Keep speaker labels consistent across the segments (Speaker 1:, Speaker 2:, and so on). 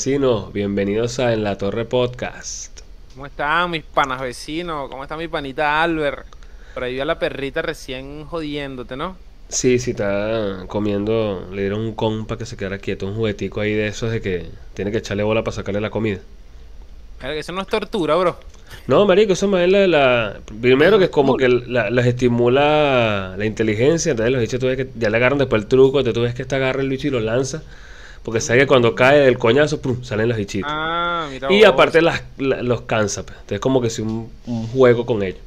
Speaker 1: vecinos, bienvenidos a En la Torre Podcast.
Speaker 2: ¿Cómo están mis panas vecinos? ¿Cómo está mi panita Albert? Por ahí vi a la perrita recién jodiéndote, ¿no?
Speaker 1: Sí, sí, está comiendo, le dieron un compa que se quedara quieto, un juguetico ahí de esos de que tiene que echarle bola para sacarle la comida.
Speaker 2: Claro que Eso no es tortura, bro.
Speaker 1: No, marico, eso más es la, la- Primero que es como que la- les estimula la inteligencia, entonces los bichos tú ves que ya le agarran después el truco, entonces tú ves que este agarra el bicho y lo lanza, porque sabe que cuando cae del coñazo, ¡prum! salen los bichitos.
Speaker 2: Ah, mira
Speaker 1: y
Speaker 2: vos.
Speaker 1: aparte las, la- los cansa, pues. entonces como que si un, un juego con ellos.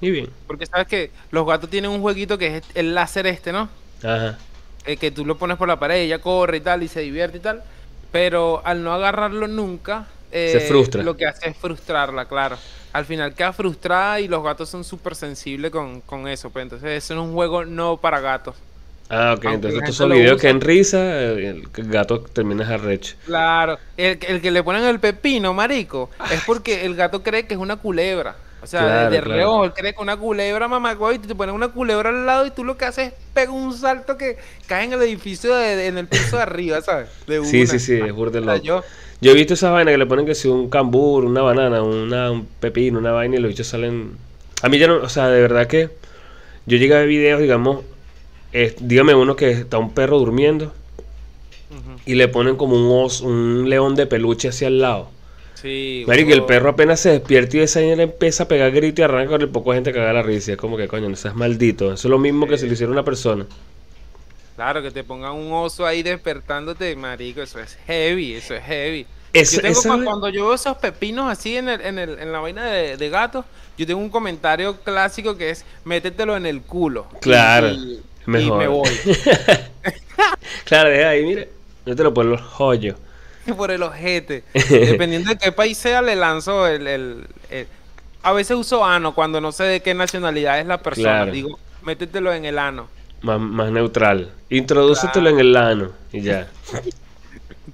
Speaker 1: Y bien.
Speaker 2: Porque sabes que los gatos tienen un jueguito que es el láser este, ¿no?
Speaker 1: Ajá.
Speaker 2: Eh, que tú lo pones por la pared, ella corre y tal, y se divierte y tal. Pero al no agarrarlo nunca, eh,
Speaker 1: Se frustra.
Speaker 2: Lo que hace es frustrarla, claro. Al final queda frustrada y los gatos son súper sensibles con, con eso. Pues entonces, eso es un juego no para gatos.
Speaker 1: Ah, ok,
Speaker 2: Aunque
Speaker 1: entonces estos son videos
Speaker 2: usa.
Speaker 1: que en risa, eh, el gato termina arrecho.
Speaker 2: Claro, el, el que le ponen el pepino, marico, es porque el gato cree que es una culebra. O sea, de-
Speaker 1: Claro,
Speaker 2: de,
Speaker 1: claro.
Speaker 2: reojo, él cree que una culebra, mamá, y te ponen una culebra al lado y tú lo que haces es pegar un salto que cae en el edificio, de, en el piso de arriba, ¿sabes? De
Speaker 1: Sí,
Speaker 2: una.
Speaker 1: sí, sí, es burda de
Speaker 2: O sea,
Speaker 1: loco.
Speaker 2: yo,
Speaker 1: Yo he visto esas vainas que le ponen que si un cambur, una banana, una, un pepino, una vaina y los bichos salen... A mí ya no, o sea, de verdad que yo llegué a ver videos, digamos, eh, dígame uno que está un perro durmiendo y le ponen como un oso, un león de peluche hacia el lado.
Speaker 2: sí.
Speaker 1: Marico, y el perro apenas se despierta y esa señora empieza a pegar grito y arranca con el poco de gente que haga la risa. Es como que, coño, no seas maldito. Eso es lo mismo que si lo hiciera una persona.
Speaker 2: Claro, que te pongan un oso ahí despertándote, marico, eso es heavy, eso es heavy.
Speaker 1: Esa-
Speaker 2: yo tengo
Speaker 1: esa-
Speaker 2: cuando yo veo esos pepinos así en, el, en, el, en la vaina de, de gatos, yo tengo un comentario clásico que es métetelo en el culo.
Speaker 1: Claro,
Speaker 2: Y, y
Speaker 1: mejor.
Speaker 2: me voy.
Speaker 1: Claro, deja ahí, mire. Yo te lo pongo los joyos.
Speaker 2: por el ojete. Dependiendo de qué país sea, le lanzo el, el- el- A veces uso ano cuando no sé de qué nacionalidad es la persona.
Speaker 1: Claro.
Speaker 2: Digo, métetelo en el ano.
Speaker 1: Más, más neutral. Introdúcetelo en el ano y ya.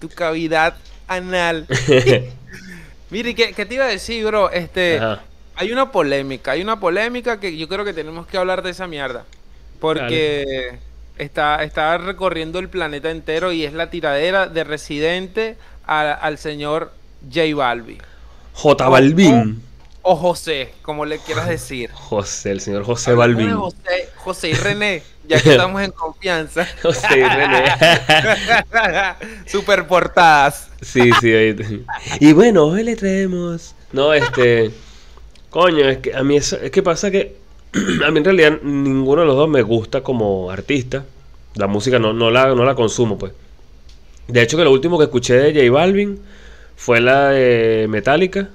Speaker 2: Tu cavidad anal. Mire, ¿qué, qué te iba a decir, bro? Este,
Speaker 1: Ajá.
Speaker 2: hay una polémica, hay una polémica que yo creo que tenemos que hablar de esa mierda. Porque está, está recorriendo el planeta entero y es la tiradera de Residente a- al señor J Balbi.
Speaker 1: J Balvin.
Speaker 2: O José, como le quieras decir.
Speaker 1: José, el señor José Balvin.
Speaker 2: José, José y René, ya que estamos en confianza.
Speaker 1: José y René.
Speaker 2: Super portadas.
Speaker 1: Sí, sí, ahí- Y bueno, hoy le traemos. No, este. Coño, es que a mí eso, es que pasa que a mí en realidad ninguno de los dos me gusta como artista. La música no, no la, no la consumo, pues. De hecho, que lo último que escuché de J Balvin fue la de Metallica.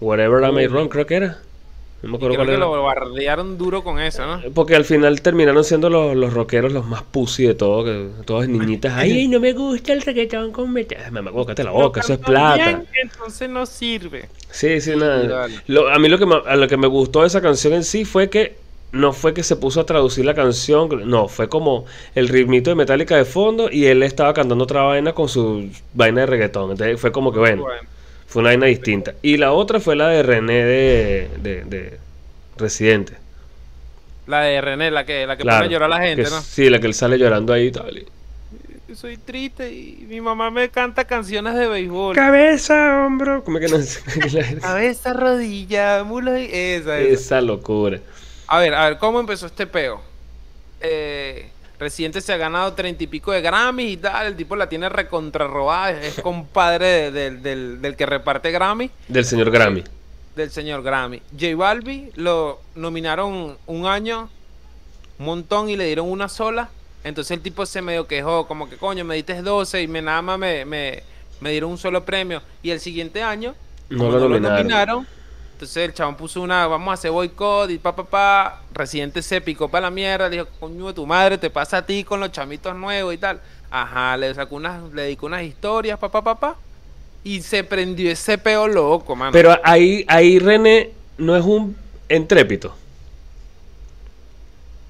Speaker 1: Whatever I May Wrong, creo que era. No me
Speaker 2: Y
Speaker 1: acuerdo
Speaker 2: creo
Speaker 1: cuál
Speaker 2: que
Speaker 1: era.
Speaker 2: lo bardearon duro con eso, ¿no?
Speaker 1: Porque al final terminaron siendo los, los rockeros los más pussy de todo, que todas niñitas. Ay, no me gusta el reggaetón con metal. Me la boca, eso es plata.
Speaker 2: bien, entonces no sirve.
Speaker 1: Sí, sí, nada. Lo- a mí lo que me, a lo que me gustó de esa canción en sí fue que no fue que se puso a traducir la canción, no, fue como el ritmito de Metallica de fondo y él estaba cantando otra vaina con su vaina de reggaetón. Entonces fue como que bueno,
Speaker 2: Bueno,
Speaker 1: fue una vaina distinta. Y la otra fue la de René de, de, de Residente.
Speaker 2: la de René, la que, la que
Speaker 1: Claro,
Speaker 2: pone a llorar a la gente,
Speaker 1: que
Speaker 2: ¿no?
Speaker 1: Sí, la que él sale llorando ahí y tal. y-
Speaker 2: Soy triste y mi mamá me canta canciones de béisbol.
Speaker 1: Cabeza, hombro. ¿Cómo es que no
Speaker 2: Cabeza, rodilla, mulo y... Esa, esa.
Speaker 1: Esa locura.
Speaker 2: A ver, a ver, ¿cómo empezó este peo? Eh, Residente se ha ganado treinta y pico de Grammy y tal. El tipo la tiene recontrarrobada. Es, es compadre de- del- del- del que reparte Grammy.
Speaker 1: Del señor Grammy.
Speaker 2: del señor Grammy. J Balbi lo nominaron un año, un montón y le dieron una sola. Entonces el tipo se medio quejó, como que coño, me diste 12 y me nada más me, me, me dieron un solo premio. Y el siguiente año,
Speaker 1: No lo nominaron.
Speaker 2: Entonces el chabón puso una, vamos a hacer boicot y pa pa pa. Residente se picó para la mierda, le dijo, coño de tu madre, te pasa a ti con los chamitos nuevos y tal. Ajá, le sacó unas, le dedicó unas historias, pa pa pa pa. Y se prendió ese peo loco, mano.
Speaker 1: Pero ahí, ahí René no es un entrépito.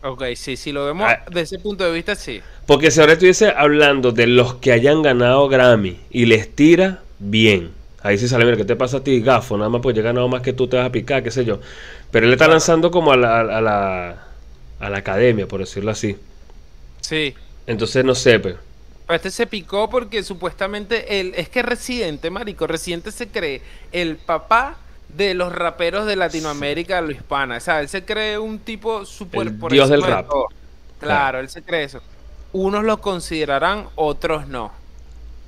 Speaker 2: Ok, sí, si lo vemos
Speaker 1: Ah.
Speaker 2: desde ese punto de vista, sí.
Speaker 1: Porque si ahora estuviese hablando de los que hayan ganado Grammy y les tira, bien. Ahí sí sale, mira, ¿qué te pasa a ti, gafo? Nada más pues yo he ganado más que tú te vas a picar, qué sé yo. Pero él está lanzando como a la, a la, a la academia, por decirlo así.
Speaker 2: Sí.
Speaker 1: Entonces no sé.
Speaker 2: Pero este se picó porque supuestamente él, es que Residente, marico, Residente se cree el papá de los raperos de Latinoamérica, lo hispana. O sea, él se cree un tipo super
Speaker 1: El dios del rap.
Speaker 2: Claro,
Speaker 1: Claro.
Speaker 2: él se cree eso. Unos lo considerarán, otros no.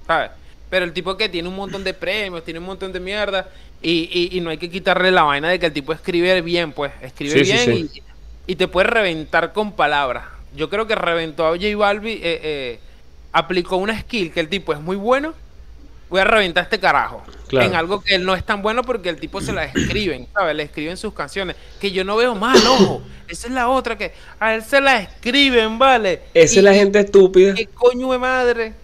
Speaker 2: ¿Sabes? Pero el tipo que tiene un montón de premios, tiene un montón de mierda, y, y- y no hay que quitarle la vaina de que el tipo escribe bien, pues, escribe
Speaker 1: Sí,
Speaker 2: bien
Speaker 1: sí.
Speaker 2: Y, y te puede reventar con palabras. Yo creo que reventó a J Balbi, eh, eh, aplicó una skill que el tipo es muy bueno, voy a reventar a este carajo.
Speaker 1: Claro.
Speaker 2: En algo que él no es tan bueno porque el tipo se la escriben, ¿sabes? Le escriben sus canciones, que yo no veo mal, ojo. Esa es la otra que a él se la escriben, ¿vale?
Speaker 1: Esa es la gente estúpida.
Speaker 2: ¿Qué coño de madre?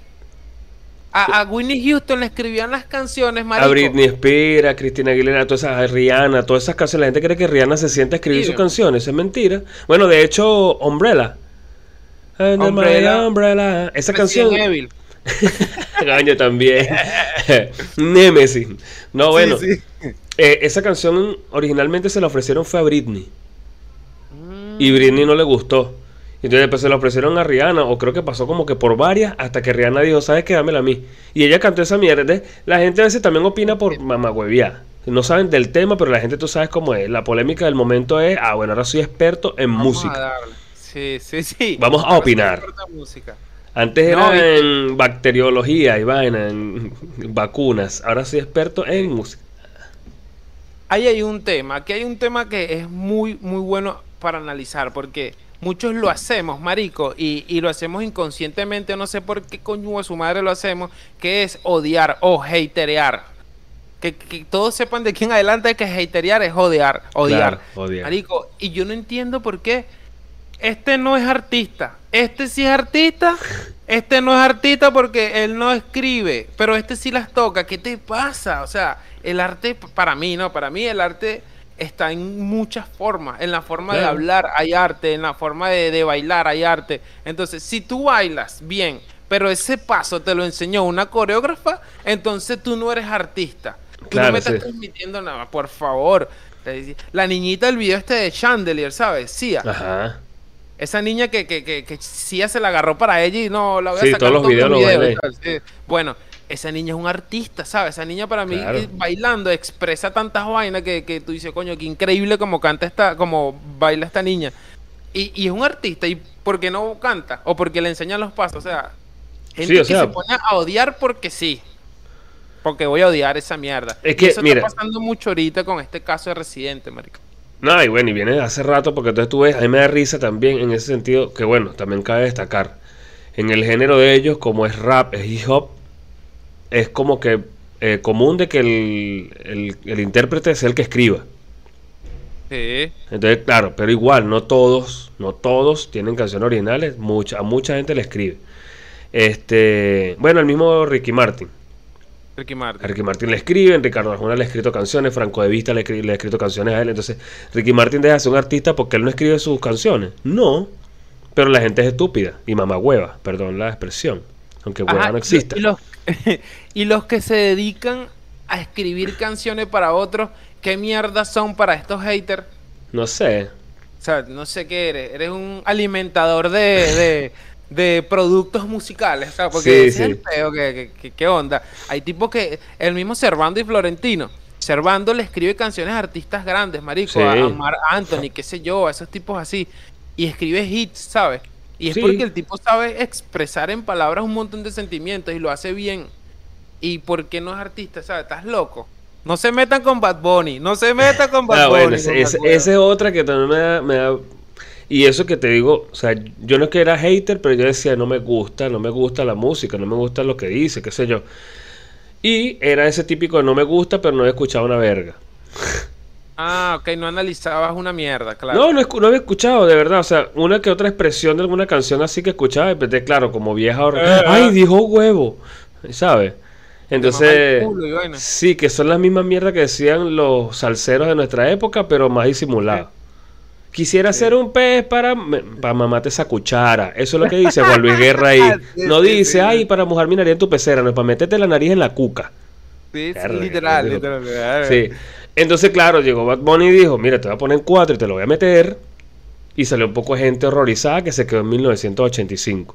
Speaker 2: A, a Winnie Houston le escribían las canciones, marico.
Speaker 1: A Britney Spears, a Cristina Aguilera, a todas esas, a Rihanna, todas esas canciones. La gente cree que Rihanna se sienta a escribir
Speaker 2: Sí.
Speaker 1: sus canciones. Es mentira. Bueno, de hecho, Umbrella. Under my
Speaker 2: Umbrella.
Speaker 1: umbrella. Esa
Speaker 2: Resident
Speaker 1: canción.
Speaker 2: Evil.
Speaker 1: Gaño también. Nemesis. No, bueno.
Speaker 2: Sí, sí.
Speaker 1: eh, esa canción originalmente se la ofrecieron fue a Britney.
Speaker 2: Mm.
Speaker 1: Y Britney no le gustó. Entonces después se la ofrecieron a Rihanna, o creo que pasó como que por varias, hasta que Rihanna dijo, ¿sabes qué? Dámela a mí. Y ella cantó esa mierda. La gente a veces también opina por mamagüeviar. No saben del tema, pero la gente tú sabes cómo es. La polémica del momento es, ah, bueno, ahora soy experto en
Speaker 2: Vamos a
Speaker 1: música.
Speaker 2: darle. Sí, sí, sí.
Speaker 1: Vamos a opinar.
Speaker 2: música.
Speaker 1: Antes era
Speaker 2: No, y-
Speaker 1: en bacteriología y vaina, en vacunas. Ahora soy experto en música.
Speaker 2: Ahí hay un tema, aquí hay un tema que es muy, muy bueno para analizar, porque muchos lo hacemos, marico, y, y lo hacemos inconscientemente, no sé por qué coño de su madre lo hacemos, que es odiar o haterear. Que, que todos sepan de aquí en adelante que haterear es odiar, odiar.
Speaker 1: Claro, odiar.
Speaker 2: Marico, y yo no entiendo por qué. Este no es artista. Este sí es artista. Este no es artista porque él no escribe. Pero este sí las toca. ¿Qué te pasa? O sea, el arte, para mí, ¿no? Para mí el arte está en muchas formas. En la forma de hablar hay arte. En la forma de, de bailar hay arte. Entonces, si tú bailas bien, pero ese paso te lo enseñó una coreógrafa, entonces tú no eres artista. Tú
Speaker 1: Claro,
Speaker 2: no me estás
Speaker 1: sí.
Speaker 2: transmitiendo nada, por favor. La niñita del video este de Chandelier, ¿sabes? Sia.
Speaker 1: Ajá.
Speaker 2: Esa niña que, que, que, que Sia se la agarró para ella y no la voy a
Speaker 1: Sí,
Speaker 2: sacar
Speaker 1: todos los videos bailé.
Speaker 2: ¿sabes? Sí. Bueno, esa niña es un artista, ¿sabes? Esa niña para mí
Speaker 1: Claro.
Speaker 2: eh, bailando expresa tantas vainas que, que tú dices, coño, qué increíble como canta esta, como baila esta niña. Y, y es un artista, ¿y por qué no canta? O porque le enseñan los pasos, o sea, gente
Speaker 1: Sí, o
Speaker 2: que
Speaker 1: sea-
Speaker 2: se pone a odiar porque sí. Porque voy a odiar esa mierda.
Speaker 1: Es
Speaker 2: Y
Speaker 1: que,
Speaker 2: eso
Speaker 1: mira.
Speaker 2: está pasando mucho ahorita con este caso de Residente, marico.
Speaker 1: No, y bueno, y viene hace rato porque entonces tú ves, a mí me da risa también en ese sentido, que bueno, también cabe destacar. En el género de ellos, como es rap, es hip hop, es como que eh, común de que el, el- el intérprete sea el que escriba.
Speaker 2: Sí.
Speaker 1: Entonces, claro, pero igual, no todos, no todos tienen canciones originales, mucha, a mucha gente le escribe. Este, bueno, el mismo Ricky Martin.
Speaker 2: Ricky
Speaker 1: A
Speaker 2: Martin.
Speaker 1: Ricky Martin le escriben, Ricardo Arjona le ha escrito canciones, Franco de Vista le, ha escrito canciones a él. Entonces, Ricky Martin deja de ser un artista porque él no escribe sus canciones. No, pero la gente es estúpida y mamá hueva, perdón la expresión, aunque hueva
Speaker 2: Ajá,
Speaker 1: no exista.
Speaker 2: Y los, y los que se dedican a escribir canciones para otros, ¿qué mierda son para estos haters?
Speaker 1: No sé.
Speaker 2: O sea, no sé qué eres. Eres un alimentador de, de, de productos musicales. O sea, porque
Speaker 1: Sí,
Speaker 2: ese es
Speaker 1: sí.
Speaker 2: el peo, que, que- que- ¿qué onda? Hay tipos que. El mismo Servando y Florentino. Servando le escribe canciones a artistas grandes, marico.
Speaker 1: Sí.
Speaker 2: A, a Mar Anthony, qué sé yo, a esos tipos así. Y escribe hits, ¿sabes? Y es
Speaker 1: Sí.
Speaker 2: porque el tipo sabe expresar en palabras un montón de sentimientos y lo hace bien. ¿Y por qué no es artista? ¿Sabes? Estás loco. No se metan con Bad Bunny. No se metan con Bad
Speaker 1: Ah,
Speaker 2: Bunny.
Speaker 1: bueno, esa es otra que también me da, me da- Y eso que te digo, o sea, yo no es que era hater, pero yo decía, no me gusta, no me gusta la música, no me gusta lo que dice, qué sé yo. Y era ese típico de no me gusta, pero no he escuchado una verga.
Speaker 2: Ah, ok, no analizabas una mierda, claro.
Speaker 1: No, no, escu- no había escuchado, de verdad. O sea, una que otra expresión de alguna canción así que escuchaba, y pensé, claro, como vieja horror. ¡Ay, dijo huevo! ¿Sabes? Entonces,
Speaker 2: culo
Speaker 1: sí, que son las mismas mierdas que decían los salseros de nuestra época, pero más disimulados. Quisiera ser un pez para, para mamarte esa cuchara. Eso es lo que dice Juan Luis Guerra ahí. No dice, ay, para mojar mi nariz en tu pecera, no, es para meterte la nariz en la cuca.
Speaker 2: Sí, literal, literal.
Speaker 1: Sí. Entonces, claro, llegó Bad Bunny y dijo, mira, te voy a poner en cuatro y te lo voy a meter. Y salió un poco de gente horrorizada que se quedó en 1985.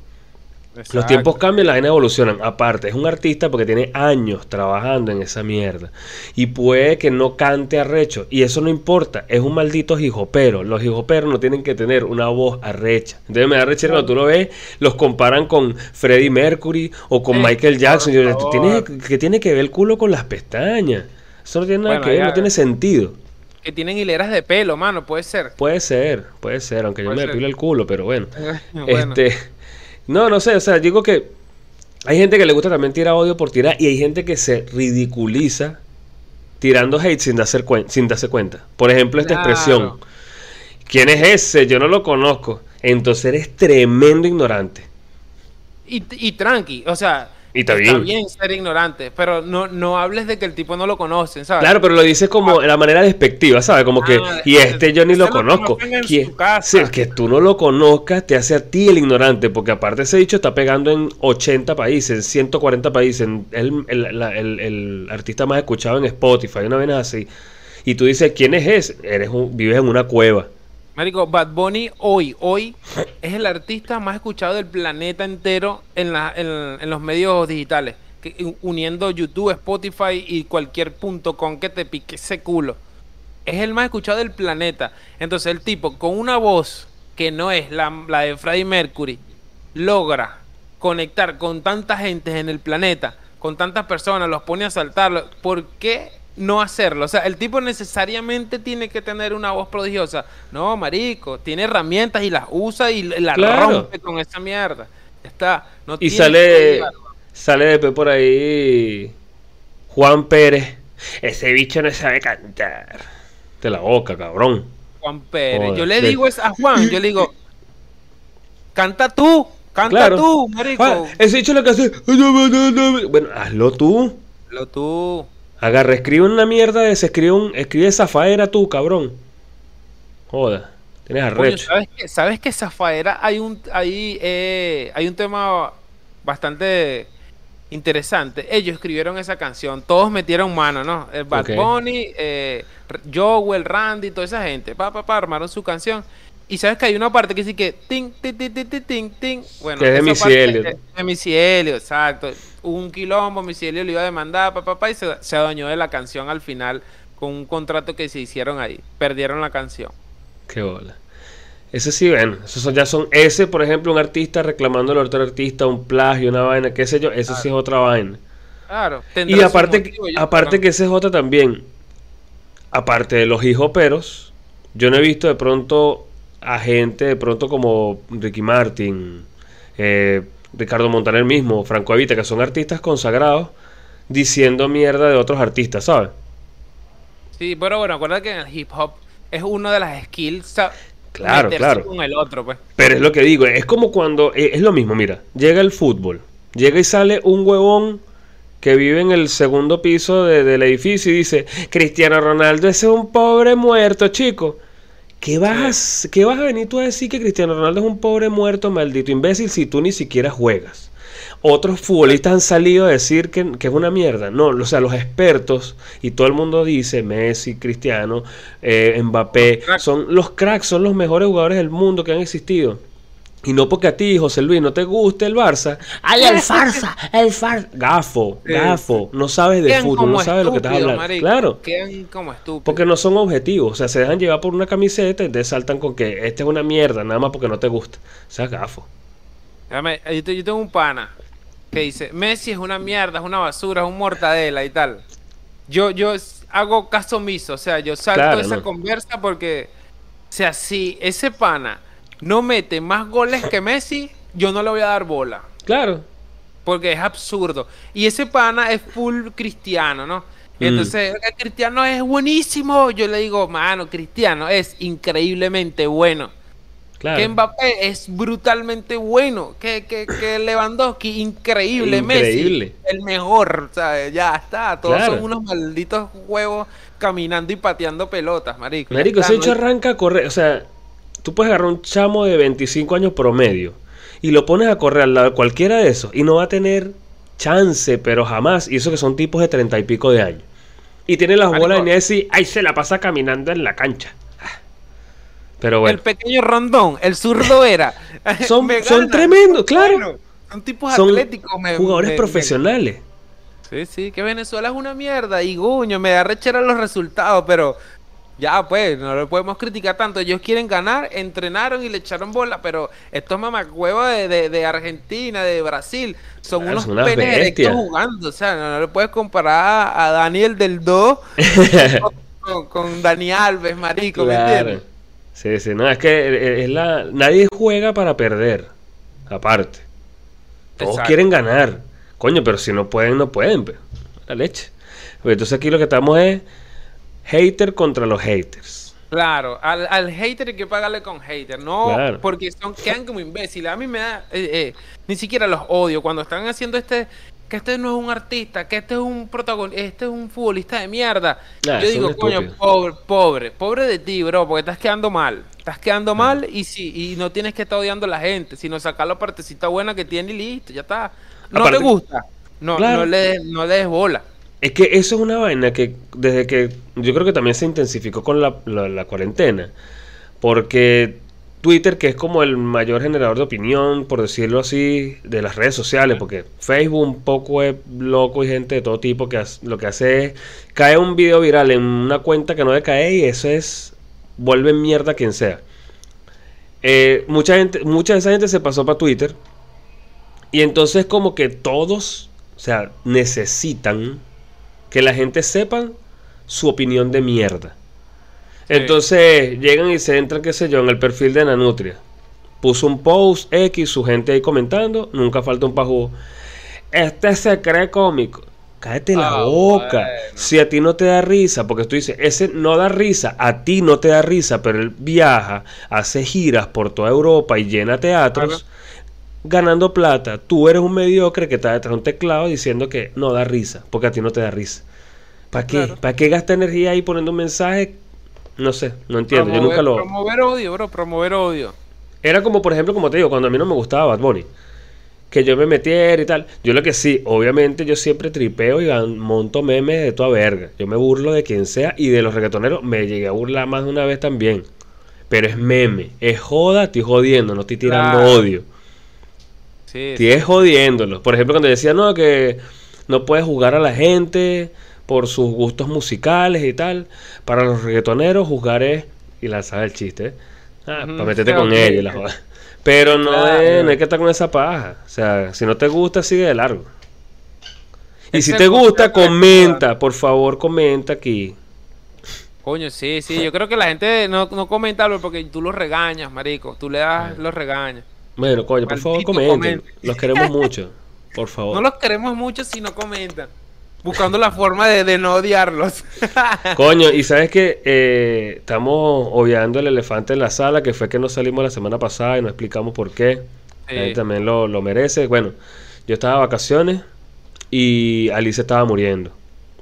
Speaker 1: Los tiempos cambian, las vaina evolucionan. Aparte, es un artista porque tiene años trabajando en esa mierda. Y puede que no cante arrecho. Y eso no importa. Es un maldito hijopero. Los hijoperos no tienen que tener una voz arrecha. Entonces me da rechera cuando tú lo ves, los comparan con Freddie Mercury o con Michael Jackson. Yo, ¿tiene, que tiene que ver el culo con las pestañas. Eso no tiene nada que ver, no tiene sentido.
Speaker 2: Que tienen hileras de pelo, mano, puede ser.
Speaker 1: Puede ser, puede ser, aunque yo me depilo el culo, pero bueno. Este no, no sé, o sea, digo que hay gente que le gusta también tirar odio por tirar y hay gente que se ridiculiza tirando hate sin darse, sin darse cuenta. Por ejemplo, esta expresión. ¿Quién es ese? Yo no lo conozco. Entonces eres tremendo ignorante.
Speaker 2: Y, y tranqui, o sea, y está, bien. ser ignorante, pero no, no hables de que el tipo no lo conocen, ¿sabes?
Speaker 1: Claro, pero lo dices como de la manera despectiva, ¿sabes? Como que, ah, y este yo ni lo conozco. Que, sí, que tú no lo conozcas te hace a ti el ignorante, porque aparte ese dicho está pegando en 80 países, en 140 países, es el, el, artista más escuchado en Spotify, una vez así. Y tú dices, ¿quién es ese? Eres un, vives en una cueva.
Speaker 2: Marico, Bad Bunny hoy, hoy es el artista más escuchado del planeta entero en, los medios digitales, uniendo YouTube, Spotify y cualquier punto con que te pique ese culo. Es el más escuchado del planeta. Entonces el tipo con una voz que no es la, de Freddie Mercury, logra conectar con tanta gente en el planeta, con tantas personas, los pone a saltar. ¿Por qué no hacerlo. O sea, el tipo necesariamente tiene que tener una voz prodigiosa. No, marico, tiene herramientas y las usa y la rompe con esa mierda. Está.
Speaker 1: No y sale, sale después por ahí Juan Pérez. Ese bicho no sabe cantar. De la boca, cabrón.
Speaker 2: Juan Pérez. yo le digo es a Juan, yo le digo, canta tú, canta tú, marico.
Speaker 1: ese bicho lo que hace. Bueno, hazlo tú.
Speaker 2: Hazlo tú.
Speaker 1: Agarra, escribe una mierda de se escribe un, escribe Zafaera tú, cabrón. Joda, tienes arrecho.
Speaker 2: ¿sabes, que, ¿Sabes que Zafaera hay un, hay, eh, hay un tema bastante interesante. Ellos escribieron esa canción, todos metieron mano, ¿no? El Bad Bunny, eh, Joel, Randy, toda esa gente, pa, pa, pa, armaron su canción. Y sabes que hay una parte que dice que ting, ting, ting, ting, ting, ting. Bueno,
Speaker 1: que es de Missy Elliott.
Speaker 2: De Missy exacto. un quilombo, Missy Elliott le iba a demandar, papá, pa, y se, se adueñó de la canción al final con un contrato que se hicieron ahí. Perdieron la canción.
Speaker 1: Qué bola. Ese sí, bueno, esos ya son, ese por ejemplo, un artista reclamando al otro artista, un plagio, una vaina, qué sé yo, eso sí es otra vaina.
Speaker 2: Claro.
Speaker 1: Y aparte, aparte que ese es otra también, aparte de los hijoperos, yo no he visto de pronto a gente de pronto como Ricky Martin, eh, Ricardo Montaner mismo, Franco Evita, que son artistas consagrados, diciendo mierda de otros artistas, ¿sabes?
Speaker 2: Sí, pero bueno, acuérdate que en el hip hop es una de las skills.
Speaker 1: Claro, claro.
Speaker 2: Con el otro, pues.
Speaker 1: Pero es lo que digo, es como cuando. Eh, es lo mismo, mira. Llega el fútbol. Llega y sale un huevón que vive en el segundo piso del edificio y dice: Cristiano Ronaldo, ese es un pobre muerto, chico. ¿Qué vas, ¿Qué vas a venir tú a decir que Cristiano Ronaldo es un pobre muerto, maldito imbécil, si tú ni siquiera juegas? Otros futbolistas han salido a decir que, es una mierda. No, o sea, los expertos y todo el mundo dice, Messi, Cristiano, eh, Mbappé, son los cracks, son los mejores jugadores del mundo que han existido. Y no porque a ti, José Luis, no te guste el Barça. ¡Ay, el farsa! ¡El farsa! Gafo, gafo. No sabes de fútbol, no sabes lo que estás hablando. Claro.
Speaker 2: Quedan como estúpidos.
Speaker 1: Porque no son objetivos. O sea, se dejan llevar por una camiseta y te saltan con que esta es una mierda, nada más porque no te gusta. O sea, gafo.
Speaker 2: yo tengo un pana que dice, Messi es una mierda, es una basura, es un mortadela y tal. Yo, yo hago caso omiso, o sea, yo salto esa conversa porque, o sea, si ese pana no mete más goles que Messi, yo no le voy a dar bola.
Speaker 1: Claro.
Speaker 2: Porque es absurdo. Y ese pana es full cristiano, ¿no? Mm. Entonces, el cristiano es buenísimo. Yo le digo, mano, cristiano es increíblemente bueno. Claro. Que Mbappé es brutalmente bueno. Que, que, que Lewandowski, increíble. Messi, el mejor. ¿sabes? Ya está. Todos son unos malditos huevos caminando y pateando pelotas, marico.
Speaker 1: Marico, ese hecho arranca a correr. O sea, Tú puedes agarrar un chamo de 25 años promedio y lo pones a correr al lado de cualquiera de esos y no va a tener chance, pero jamás. Y eso que son tipos de 30 y pico de años. Y tiene las bolas de Messi, ahí se la pasa caminando en la cancha. Pero bueno.
Speaker 2: El pequeño rondón, el zurdo era.
Speaker 1: son, son tremendos, claro.
Speaker 2: Son tipos
Speaker 1: Son
Speaker 2: atléticos. me-
Speaker 1: jugadores
Speaker 2: me-
Speaker 1: profesionales.
Speaker 2: Sí, sí, que Venezuela es una mierda y guño, me da rechera los resultados, pero ya pues, no lo podemos criticar tanto. Ellos quieren ganar, entrenaron y le echaron bola, pero estos mamacuevos de, de, de Argentina, de Brasil, son
Speaker 1: Claro,
Speaker 2: unos
Speaker 1: son
Speaker 2: penes jugando. O sea, no, no le puedes comparar a Daniel del 2 con, con- Dani Alves, marico, ¿me
Speaker 1: Claro.
Speaker 2: entiendes?
Speaker 1: Sí, sí, no, es que es la... nadie juega para perder, aparte. Todos
Speaker 2: Exacto.
Speaker 1: quieren ganar. Coño, pero si no pueden, no pueden. pe. La leche. Pues entonces aquí lo que estamos es hater contra los haters.
Speaker 2: Claro, al, al hater hay que pagarle con hater, no
Speaker 1: Claro.
Speaker 2: porque son, quedan como imbéciles. A mí me da, eh, eh, ni siquiera los odio cuando están haciendo este, que este no es un artista, que este es un protagonista, este es un futbolista de mierda. Yo digo, coño, pobre, pobre, pobre de ti, bro, porque estás quedando mal. Estás quedando mal y sí, y no tienes que estar odiando a la gente, sino sacar la partecita buena que tiene y listo, ya está. No
Speaker 1: Aparte-
Speaker 2: te gusta, no,
Speaker 1: Claro.
Speaker 2: no, le, no le des bola.
Speaker 1: Es que eso es una vaina que desde que yo creo que también se intensificó con la, la- cuarentena. Porque Twitter, que es como el mayor generador de opinión, por decirlo así, de las redes sociales, porque Facebook un poco es loco y gente de todo tipo que lo que hace es cae un video viral en una cuenta que no debe caer y eso es vuelve mierda quien sea. Eh, mucha gente, mucha de esa gente se pasó para Twitter y entonces como que todos, o sea, necesitan que la gente sepa su opinión de mierda. Entonces llegan y se entran, qué sé yo, en el perfil de Nanutria. Puso un post X, su gente ahí comentando, nunca falta un pajú. Este se cree cómico. Cállate la
Speaker 2: Ah,
Speaker 1: boca.
Speaker 2: bueno.
Speaker 1: Si a ti no te da risa, porque tú dices, ese no da risa, a ti no te da risa, pero él viaja, hace giras por toda Europa y llena teatros. Ganando plata. Tú eres un mediocre que está detrás de un teclado diciendo que no da risa, porque a ti no te da risa. ¿Para qué?
Speaker 2: Claro.
Speaker 1: ¿Para qué gasta energía ahí poniendo un mensaje? No sé, no entiendo. Yo nunca lo.
Speaker 2: Promover odio, bro, promover odio.
Speaker 1: Era como, por ejemplo, como te digo, cuando a mí no me gustaba Bad Bunny. Que yo me metiera y tal. Yo lo que sí, obviamente yo siempre tripeo y monto memes de toda verga. Yo me burlo de quien sea y de los reggaetoneros me llegué a burlar más de una vez también. Pero es meme, es joda, estoy jodiendo, no estoy tirando
Speaker 2: Claro.
Speaker 1: odio.
Speaker 2: Sí,
Speaker 1: Estoy es jodiéndolo. Por ejemplo, cuando decía, no, que no puedes juzgar a la gente por sus gustos musicales y tal. Para los reggaetoneros, juzgar es. Y lanzar el chiste, ¿eh? Ah, para meterte con
Speaker 2: ok.
Speaker 1: ellos, la joda. Pero no,
Speaker 2: Claro.
Speaker 1: es, no hay que estar con esa paja. O sea, si no te gusta, sigue de largo. Y si te gusta, comenta. Por favor, comenta aquí.
Speaker 2: Coño, sí, sí. Yo creo que la gente no, no comenta porque tú los regañas, marico. Tú le das los regañas.
Speaker 1: Bueno, coño, por favor, comenten.
Speaker 2: comente.
Speaker 1: Los queremos mucho. Por favor.
Speaker 2: No los queremos mucho si no comentan. Buscando la forma de, de no odiarlos.
Speaker 1: Coño, y sabes que eh, estamos obviando el elefante en la sala, que fue que no salimos la semana pasada y no explicamos por qué.
Speaker 2: Sí.
Speaker 1: Él también lo, lo merece. Bueno, yo estaba de vacaciones y Alice estaba muriendo.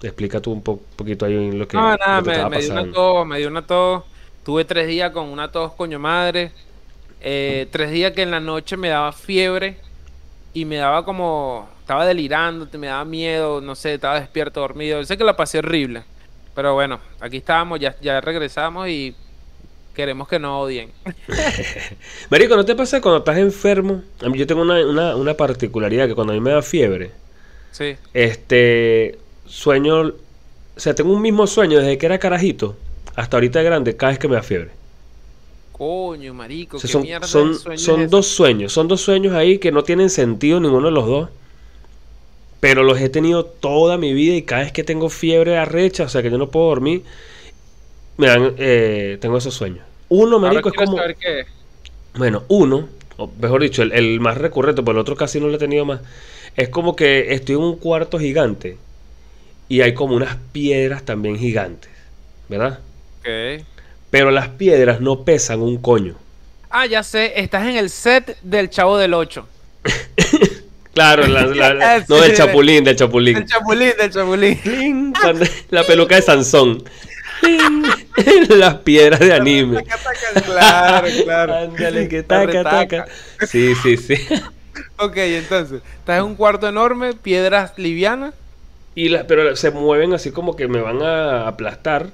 Speaker 1: Explica tú un po- poquito ahí lo que,
Speaker 2: no, nada,
Speaker 1: lo que
Speaker 2: me,
Speaker 1: estaba
Speaker 2: me dio una tos, me dio una tos. Tuve tres días con una tos, coño madre. Eh, tres días que en la noche me daba fiebre y me daba como. Estaba delirando, me daba miedo, no sé, estaba despierto, dormido. Yo sé que la pasé horrible. Pero bueno, aquí estábamos, ya, ya regresamos y queremos que no odien.
Speaker 1: Marico, ¿no te pasa cuando estás enfermo? A mí yo tengo una, una, una particularidad que cuando a mí me da fiebre,
Speaker 2: Sí.
Speaker 1: este sueño, o sea, tengo un mismo sueño desde que era carajito hasta ahorita de grande, cada vez que me da fiebre.
Speaker 2: Coño, marico,
Speaker 1: O sea,
Speaker 2: qué
Speaker 1: son,
Speaker 2: mierda
Speaker 1: son,
Speaker 2: de sueño
Speaker 1: son
Speaker 2: es ese?
Speaker 1: dos sueños, son dos sueños ahí que no tienen sentido ninguno de los dos. Pero los he tenido toda mi vida y cada vez que tengo fiebre arrecha, o sea que yo no puedo dormir, me dan, eh, tengo esos sueños. Uno,
Speaker 2: Ahora
Speaker 1: marico, es como,
Speaker 2: saber qué es.
Speaker 1: bueno, uno, o mejor dicho, el, el más recurrente, porque el otro casi no lo he tenido más, es como que estoy en un cuarto gigante y hay como unas piedras también gigantes, ¿verdad?
Speaker 2: Ok.
Speaker 1: Pero las piedras no pesan un coño.
Speaker 2: Ah, ya sé, estás en el set del Chavo del 8.
Speaker 1: Claro, la- la- la- no del chapulín, del chapulín.
Speaker 2: Del Chapulín, del Chapulín.
Speaker 1: La peluca de Sansón. Las piedras de anime.
Speaker 2: Claro, claro.
Speaker 1: Ándale, que taca, taca. Sí, sí, sí.
Speaker 2: Ok, entonces, estás en un cuarto enorme, piedras livianas.
Speaker 1: Y las, pero se mueven así como que me van a aplastar.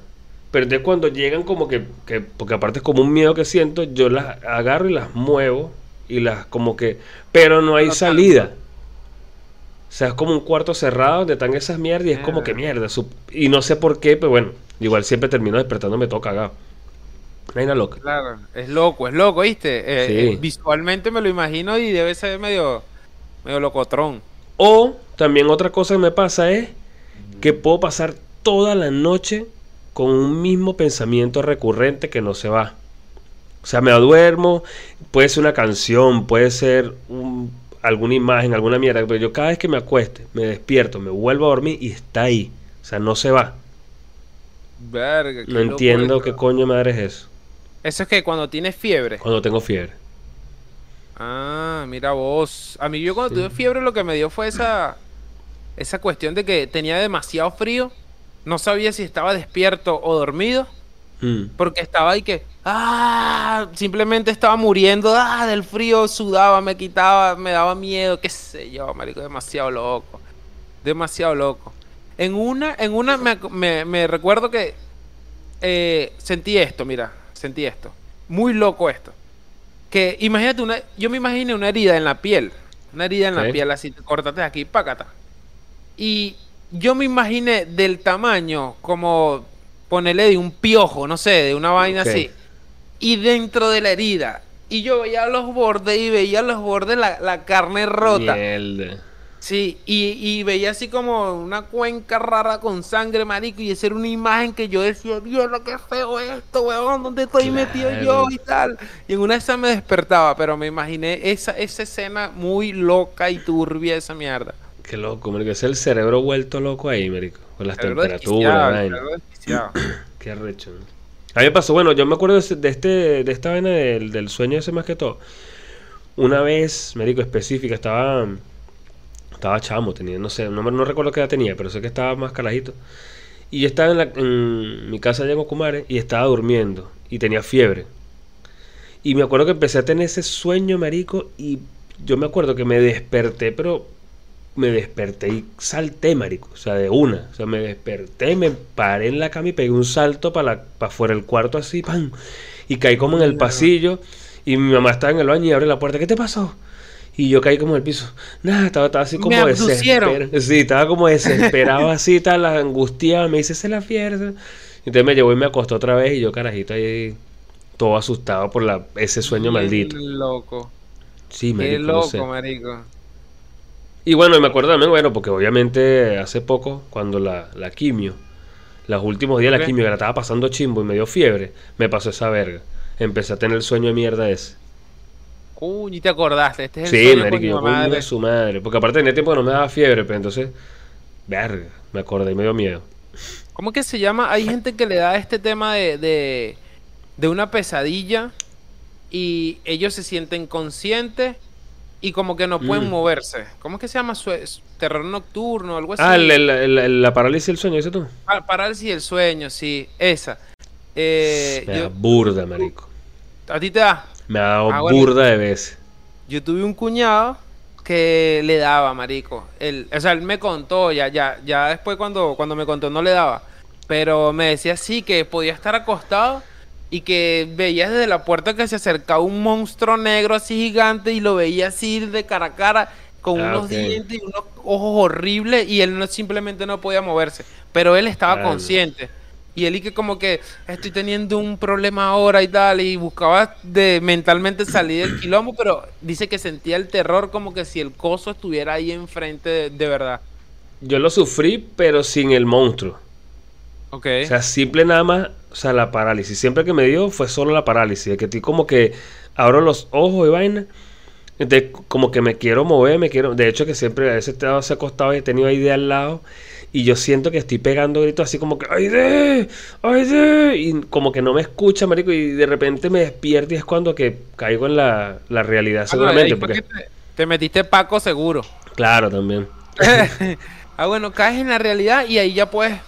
Speaker 1: Pero entonces cuando llegan como que, que- porque aparte es como un miedo que siento, yo las agarro y las muevo y las como que... Pero no hay salida. O sea, es como un cuarto cerrado donde están esas mierdas y es como que
Speaker 2: Ah.
Speaker 1: mierda. Y no sé por qué, pero bueno, igual siempre termino despertándome todo cagado. Hay una loca.
Speaker 2: Claro, es loco, es loco, ¿viste? Eh,
Speaker 1: Sí.
Speaker 2: eh, visualmente me lo imagino y debe ser medio, medio locotrón.
Speaker 1: O también otra cosa que me pasa es que puedo pasar toda la noche con un mismo pensamiento recurrente que no se va. O sea, me duermo, puede ser una canción, puede ser un- alguna imagen, alguna mierda, pero yo cada vez que me acueste, me despierto, me vuelvo a dormir y está ahí. O sea, no se va.
Speaker 2: Verga,
Speaker 1: No entiendo qué coño madre es eso.
Speaker 2: Eso es que cuando tienes fiebre.
Speaker 1: Cuando tengo fiebre.
Speaker 2: Ah, mira vos. A mí yo cuando
Speaker 1: Sí.
Speaker 2: tuve fiebre lo que me dio fue esa, esa cuestión de que tenía demasiado frío. No sabía si estaba despierto o dormido.
Speaker 1: Mm.
Speaker 2: Porque estaba ahí que, ah, simplemente estaba muriendo, ah, del frío, sudaba, me quitaba, me daba miedo, qué sé yo, marico, demasiado loco, demasiado loco. En una, en una me, recuerdo que eh, sentí esto, mira, sentí esto, muy loco esto. Que imagínate una, yo me imaginé una herida en la piel, una herida en la piel, así, córtate aquí, pácata. Y yo me imaginé del tamaño como ponerle de un piojo, no sé, de una vaina así. Y dentro de la herida. Y yo veía los bordes y veía los bordes la, la carne rota. Sí, y, y veía así como una cuenca rara con sangre, marico. Y esa era una imagen que yo decía, Dios, qué feo esto, weón, ¿dónde estoy metido yo y tal? Y en una de esas me despertaba, pero me imaginé esa, esa escena muy loca y turbia, esa mierda.
Speaker 1: Qué loco, marico. Es el cerebro vuelto loco ahí, marico. Con las
Speaker 2: Cerebro
Speaker 1: temperaturas, vaina.
Speaker 2: desquiciado.
Speaker 1: Qué arrecho. ¿no? A mí me pasó, bueno, yo me acuerdo de, este, de esta vaina del, del sueño ese más que todo. Una vez, médico específica, estaba, estaba chamo, tenía, no sé, no, no recuerdo qué edad tenía, pero sé que estaba más carajito. Y yo estaba en, la- en mi casa allá en Ocumare y estaba durmiendo y tenía fiebre. Y me acuerdo que empecé a tener ese sueño, marico, y yo me acuerdo que me desperté, pero me desperté y salté, marico. O sea, de una. O sea, me desperté, me paré en la cama y pegué un salto para para fuera del cuarto así, ¡pam! Y caí como en el pasillo. Y mi mamá estaba en el baño y abre la puerta. ¿Qué te pasó? Y yo caí como en el piso. Nada, estaba, estaba así como desesperado. Sí, estaba como desesperado así, tal, angustiado. Me dice, se la fiesta. Entonces me llevó y me acostó otra vez. Y yo, carajito, ahí todo asustado por la, ese sueño
Speaker 2: Bien
Speaker 1: maldito.
Speaker 2: loco.
Speaker 1: Sí,
Speaker 2: Qué
Speaker 1: no
Speaker 2: loco,
Speaker 1: sé.
Speaker 2: marico.
Speaker 1: Y bueno, me acuerdo también, bueno, porque obviamente hace poco, cuando la, la quimio, los últimos días de la quimio, que la estaba pasando chimbo y me dio fiebre, me pasó esa verga. Empecé a tener el sueño de mierda ese.
Speaker 2: Coño, y te acordaste. Este es el
Speaker 1: Sí,
Speaker 2: sueño,
Speaker 1: marico, yo
Speaker 2: madre.
Speaker 1: de su madre. Porque aparte tenía tiempo que no me daba fiebre, pero entonces, verga, me acordé y me dio miedo.
Speaker 2: ¿Cómo que se llama? Hay gente que le da este tema de, de, de una pesadilla y ellos se sienten conscientes y como que no pueden
Speaker 1: Mm.
Speaker 2: moverse. ¿Cómo es que se llama? Terror nocturno, algo así.
Speaker 1: Ah, el- el- el- la parálisis del sueño, ¿ese tú?
Speaker 2: Pa- Parálisis del sueño, sí, esa. Eh,
Speaker 1: Me da
Speaker 2: yo-
Speaker 1: burda, marico.
Speaker 2: ¿A ti te da?
Speaker 1: Me ha dado
Speaker 2: Ah, bueno.
Speaker 1: burda de veces.
Speaker 2: Yo tuve un cuñado que le daba, marico. Él, o sea, él me contó, ya, ya, ya después cuando, cuando me contó no le daba. Pero me decía sí que podía estar acostado y que veía desde la puerta que se acercaba un monstruo negro así gigante y lo veía así de cara a cara con
Speaker 1: Ah,
Speaker 2: unos dientes y unos ojos horribles y él no simplemente no podía moverse. Pero él estaba
Speaker 1: Ah,
Speaker 2: consciente. Y él y que como que estoy teniendo un problema ahora y tal, y buscaba de mentalmente salir del quilombo, pero dice que sentía el terror como que si el coso estuviera ahí enfrente de, de verdad.
Speaker 1: Yo lo sufrí, pero sin el monstruo.
Speaker 2: Ok.
Speaker 1: O sea, simple nada más, o sea, la parálisis. Siempre que me dio fue solo la parálisis. De que estoy como que abro los ojos y vaina. Entonces, como que me quiero mover, me quiero. De hecho, que siempre a veces he estado así acostado y he tenido ahí de al lado. Y yo siento que estoy pegando gritos así como que ¡Ay de! ¡Ay de! Y como que no me escucha, marico. Y de repente me despierto y es cuando que caigo en la, la realidad,
Speaker 2: Ah,
Speaker 1: seguramente. Porque,
Speaker 2: que te, te metiste Paco seguro.
Speaker 1: claro, también.
Speaker 2: ah, bueno, caes en la realidad y ahí ya puedes.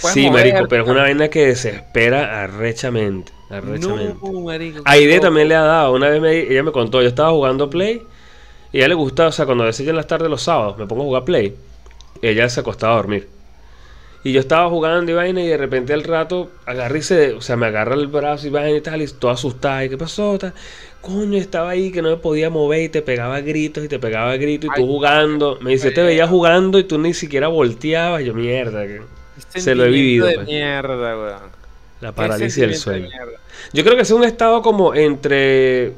Speaker 2: Puedes
Speaker 1: Sí,
Speaker 2: moverte.
Speaker 1: marico, pero es una vaina que desespera arrechamente. Arrechamente.
Speaker 2: No, marico.
Speaker 1: Aide también le ha dado. Una vez me- ella me contó, yo estaba jugando Play y a ella le gustaba, o sea, cuando a veces yo en las tardes los sábados me pongo a jugar Play, ella se acostaba a dormir. Y yo estaba jugando y vaina y de repente al rato agarré y se, o sea, me agarra el brazo y vaina y tal, y todo asustada. ¿Y qué pasó? Tal? Coño, estaba ahí que no me podía mover y te pegaba gritos y te pegaba gritos y tú
Speaker 2: Ay,
Speaker 1: jugando. Me dice, te veía jugando y tú ni siquiera volteabas. Yo, mierda, que
Speaker 2: Qué
Speaker 1: se lo he vivido.
Speaker 2: de
Speaker 1: pues.
Speaker 2: mierda, weón.
Speaker 1: La parálisis del sueño.
Speaker 2: de.
Speaker 1: Yo creo que es un estado como entre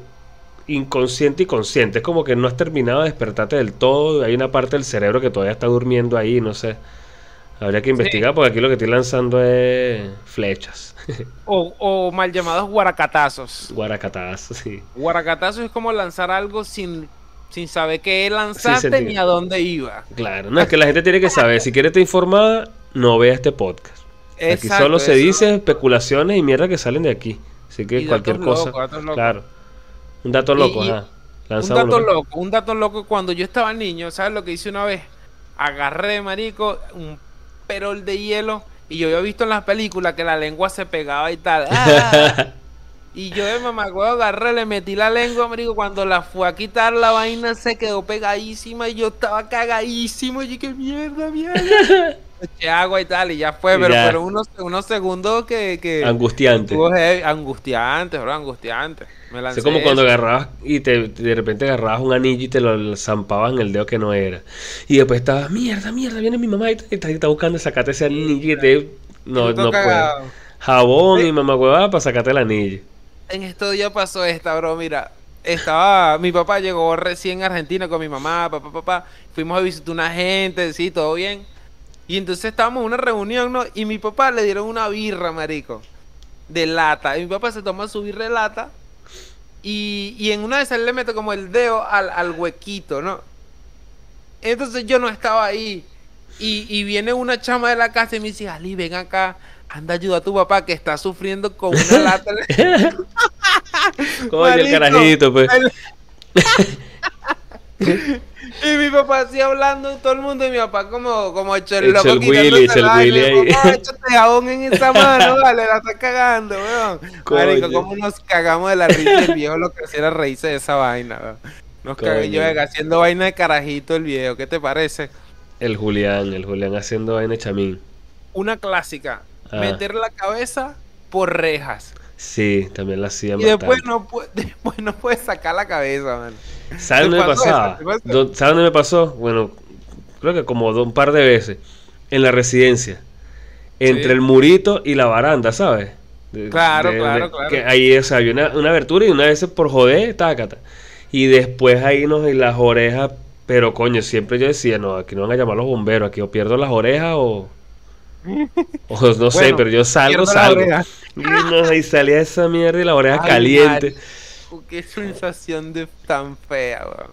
Speaker 1: inconsciente y consciente. Es como que no has terminado de despertarte del todo. Hay una parte del cerebro que todavía está durmiendo ahí, no sé. Habría que investigar porque aquí lo que estoy lanzando es flechas.
Speaker 2: O, o mal llamados guaracatazos.
Speaker 1: Guaracatazos, sí.
Speaker 2: Guaracatazos es como lanzar algo sin, sin saber qué lanzaste ni a dónde iba.
Speaker 1: Claro, no es que la gente tiene que saber. Si quiere estar informada, no vea este podcast. Aquí
Speaker 2: Exacto,
Speaker 1: solo se
Speaker 2: eso.
Speaker 1: dice especulaciones y mierda que salen de aquí. Así que
Speaker 2: Y
Speaker 1: cualquier
Speaker 2: datos
Speaker 1: cosa.
Speaker 2: datos.
Speaker 1: Claro. Un dato loco,
Speaker 2: y-
Speaker 1: ajá.
Speaker 2: Un dato loco, un dato loco. Cuando yo estaba niño, ¿sabes lo que hice una vez? Agarré, marico, un perol de hielo. Y yo había visto en las películas que la lengua se pegaba y tal. ¡Ah! Y yo de mamagüevo agarré, le metí la lengua, marico. Cuando la fue a quitar, la vaina se quedó pegadísima y yo estaba cagadísimo. Y yo, qué mierda, mierda. Eché agua y tal, y ya fue. Pero
Speaker 1: ya.
Speaker 2: fueron unos, unos segundos que. que
Speaker 1: Angustiante.
Speaker 2: heavy, angustiante, bro, angustiante. Me lancé
Speaker 1: Es como cuando
Speaker 2: eso.
Speaker 1: agarrabas y te, de repente agarrabas un anillo y te lo zampabas en el dedo que no era. Y después estabas, mierda, mierda, viene mi mamá y está, está buscando sacarte ese anillo y te... No, no puede.
Speaker 2: cagado.
Speaker 1: Jabón y mamá huevada para sacarte el anillo.
Speaker 2: En estos días pasó esta, bro. Mira, estaba. Mi papá llegó recién a Argentina con mi mamá, papá, papá. Fuimos a visitar una gente, sí, todo bien. Y entonces estábamos en una reunión, ¿no? Y mi papá le dieron una birra, marico. De lata. Y mi papá se toma su birra de lata. Y, y en una de esas le mete como el dedo al, al huequito, ¿no? Entonces yo no estaba ahí. Y, y viene una chama de la casa y me dice, Ali, ven acá. Anda, ayuda a tu papá que está sufriendo con una lata.
Speaker 1: Coño, el carajito, pues.
Speaker 2: y mi papá así hablando, todo el mundo, y mi papá como, como hecho el loco
Speaker 1: el Willy, el. Willy ahí.
Speaker 2: Échate jabón en esa mano, vale, la estás cagando, weón. Marico, cómo nos cagamos de la risa el viejo lo que hacía reírse de esa vaina, weón. Nos cagué yo haciendo vaina de carajito el viejo, ¿qué te parece?
Speaker 1: El Julián, el Julián haciendo vaina de chamín.
Speaker 2: Una clásica,
Speaker 1: Ah.
Speaker 2: meter la cabeza por rejas.
Speaker 1: Sí, también la hacía
Speaker 2: Y después no, pu- después no puedes sacar la cabeza, man.
Speaker 1: ¿Sabes
Speaker 2: ¿Te
Speaker 1: dónde me pasaba? ¿Sabes dónde me pasó? Bueno, creo que como un par de veces. En la residencia. Entre
Speaker 2: Sí.
Speaker 1: el murito y la baranda, ¿sabes? De-
Speaker 2: Claro, claro, claro.
Speaker 1: Que ahí o sea, había una, una abertura y una vez por joder, tácata. Y después ahí nos y las orejas. Pero coño, siempre yo decía, no, aquí no van a llamar los bomberos, aquí o pierdo las orejas o. O no sé, pero yo salgo, salgo. Y, no, y salía esa mierda y la oreja
Speaker 2: Ay,
Speaker 1: caliente.
Speaker 2: Qué sensación de tan fea, weón.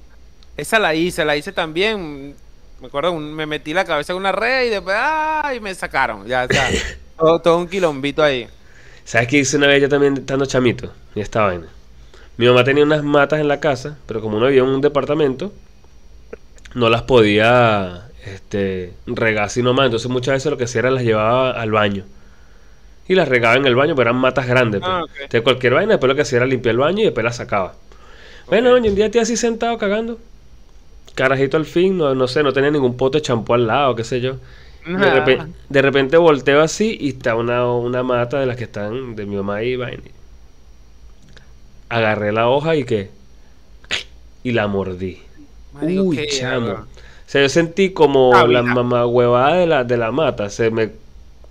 Speaker 2: Esa la hice, la hice también. Me acuerdo, un- me metí la cabeza en una red y después, ¡ay! me sacaron. Ya está. todo, todo un quilombito ahí.
Speaker 1: ¿Sabes qué hice una vez yo también estando chamito? Y esta vaina. Mi mamá tenía unas matas en la casa, pero como no en un departamento, no las podía este, regar así nomás. Entonces muchas veces lo que hacía era las llevaba al baño. Y las regaba en el baño, pero eran matas grandes. pues.
Speaker 2: Ah.
Speaker 1: Entonces cualquier vaina, después lo que hacía era limpiar el baño y después las sacaba. Bueno,
Speaker 2: Ok.
Speaker 1: oye, un día estoy así sentado cagando. Carajito al fin, no, no sé, no tenía ningún pote de champú al lado, qué sé yo. De,
Speaker 2: Nah.
Speaker 1: repe- de repente volteo así y está una, una mata de las que están de mi mamá ahí, vaina. Agarré la hoja y que y la mordí.
Speaker 2: Marico,
Speaker 1: Uy,
Speaker 2: qué
Speaker 1: chamo. O sea, yo sentí como
Speaker 2: Ah,
Speaker 1: la mamá huevada de la, de la mata, se me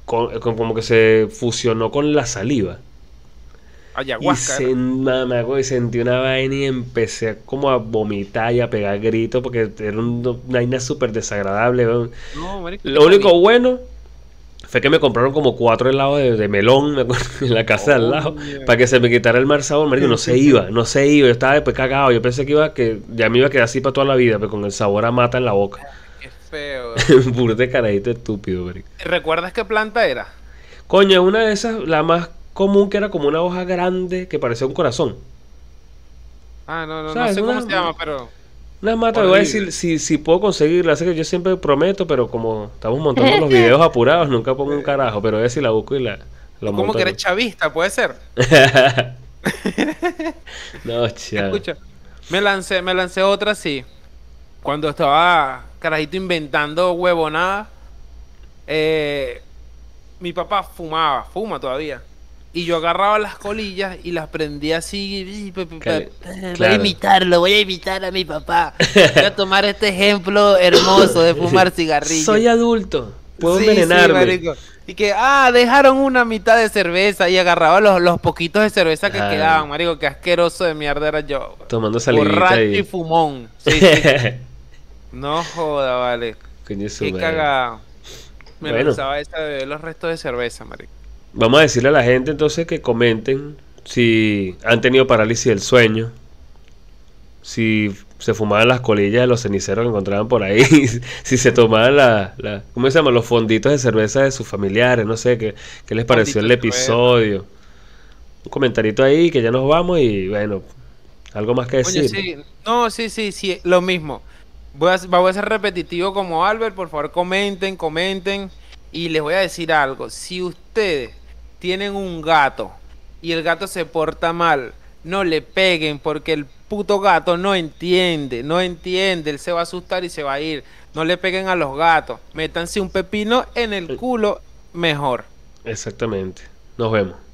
Speaker 1: con- como que se fusionó con la saliva. Y
Speaker 2: Ayahuasca.
Speaker 1: se, güey, sentí una vaina y empecé a como a vomitar y a pegar gritos porque era un- una vaina súper desagradable. weón.
Speaker 2: No, marico,
Speaker 1: Lo único bueno fue que me compraron como cuatro helados de, de melón me acuerdo, en la casa de al lado
Speaker 2: Coño.
Speaker 1: para que se me quitara el mal sabor. marico, no se iba, no se iba. Yo estaba después cagado. Yo pensé que iba que ya me iba a quedar así para toda la vida, pero con el sabor a mata en la boca.
Speaker 2: Feo.
Speaker 1: Burde carajito estúpido, marico.
Speaker 2: ¿Recuerdas qué planta era?
Speaker 1: Coño, una de esas, la más común que era como una hoja grande que parecía un corazón.
Speaker 2: Ah, no, no, no
Speaker 1: ¿Sabes?
Speaker 2: sé cómo
Speaker 1: Una-
Speaker 2: se llama, pero.
Speaker 1: Una mata, voy a decir si, si puedo conseguirla. Sé que yo siempre prometo, pero como estamos montando los videos apurados, nunca pongo un carajo. Pero voy a ver si la busco y la, la
Speaker 2: ¿Cómo que eres chavista? Puede ser.
Speaker 1: no, chao.
Speaker 2: Escucha, me lancé, me lancé otra así. Cuando estaba carajito inventando huevonada. Eh, mi papá fumaba, fuma todavía. Y yo agarraba las colillas y las prendía así. Voy a imitarlo, voy a imitar a mi papá. Voy a tomar este ejemplo hermoso de fumar cigarrillos.
Speaker 1: Soy adulto, puedo envenenarme.
Speaker 2: y que, ah, dejaron una mitad de cerveza y agarraba los, los poquitos de cerveza que quedaban, marico. Qué asqueroso de mierda era yo.
Speaker 1: Tomando salida.
Speaker 2: Borracho y... fumón. no joda, vale. Qué cagado. Me bueno. pensaba esa de beber los restos de cerveza, marico.
Speaker 1: Vamos a decirle a la gente entonces que comenten si han tenido parálisis del sueño, si se fumaban las colillas de los ceniceros que encontraban por ahí, si se tomaban la, ¿cómo se llama? Los fonditos de cerveza de sus familiares, no sé, qué, qué les pareció el episodio. Un comentarito ahí que ya nos vamos y bueno, algo más que decir.
Speaker 2: sí. No, sí, sí, sí, lo mismo. Voy a, voy a ser repetitivo como Albert, por favor comenten, comenten. Y les voy a decir algo, si ustedes tienen un gato y el gato se porta mal, no le peguen porque el puto gato no entiende, no entiende, él se va a asustar y se va a ir. No le peguen a los gatos, métanse un pepino en el culo mejor.
Speaker 1: Exactamente. Nos vemos.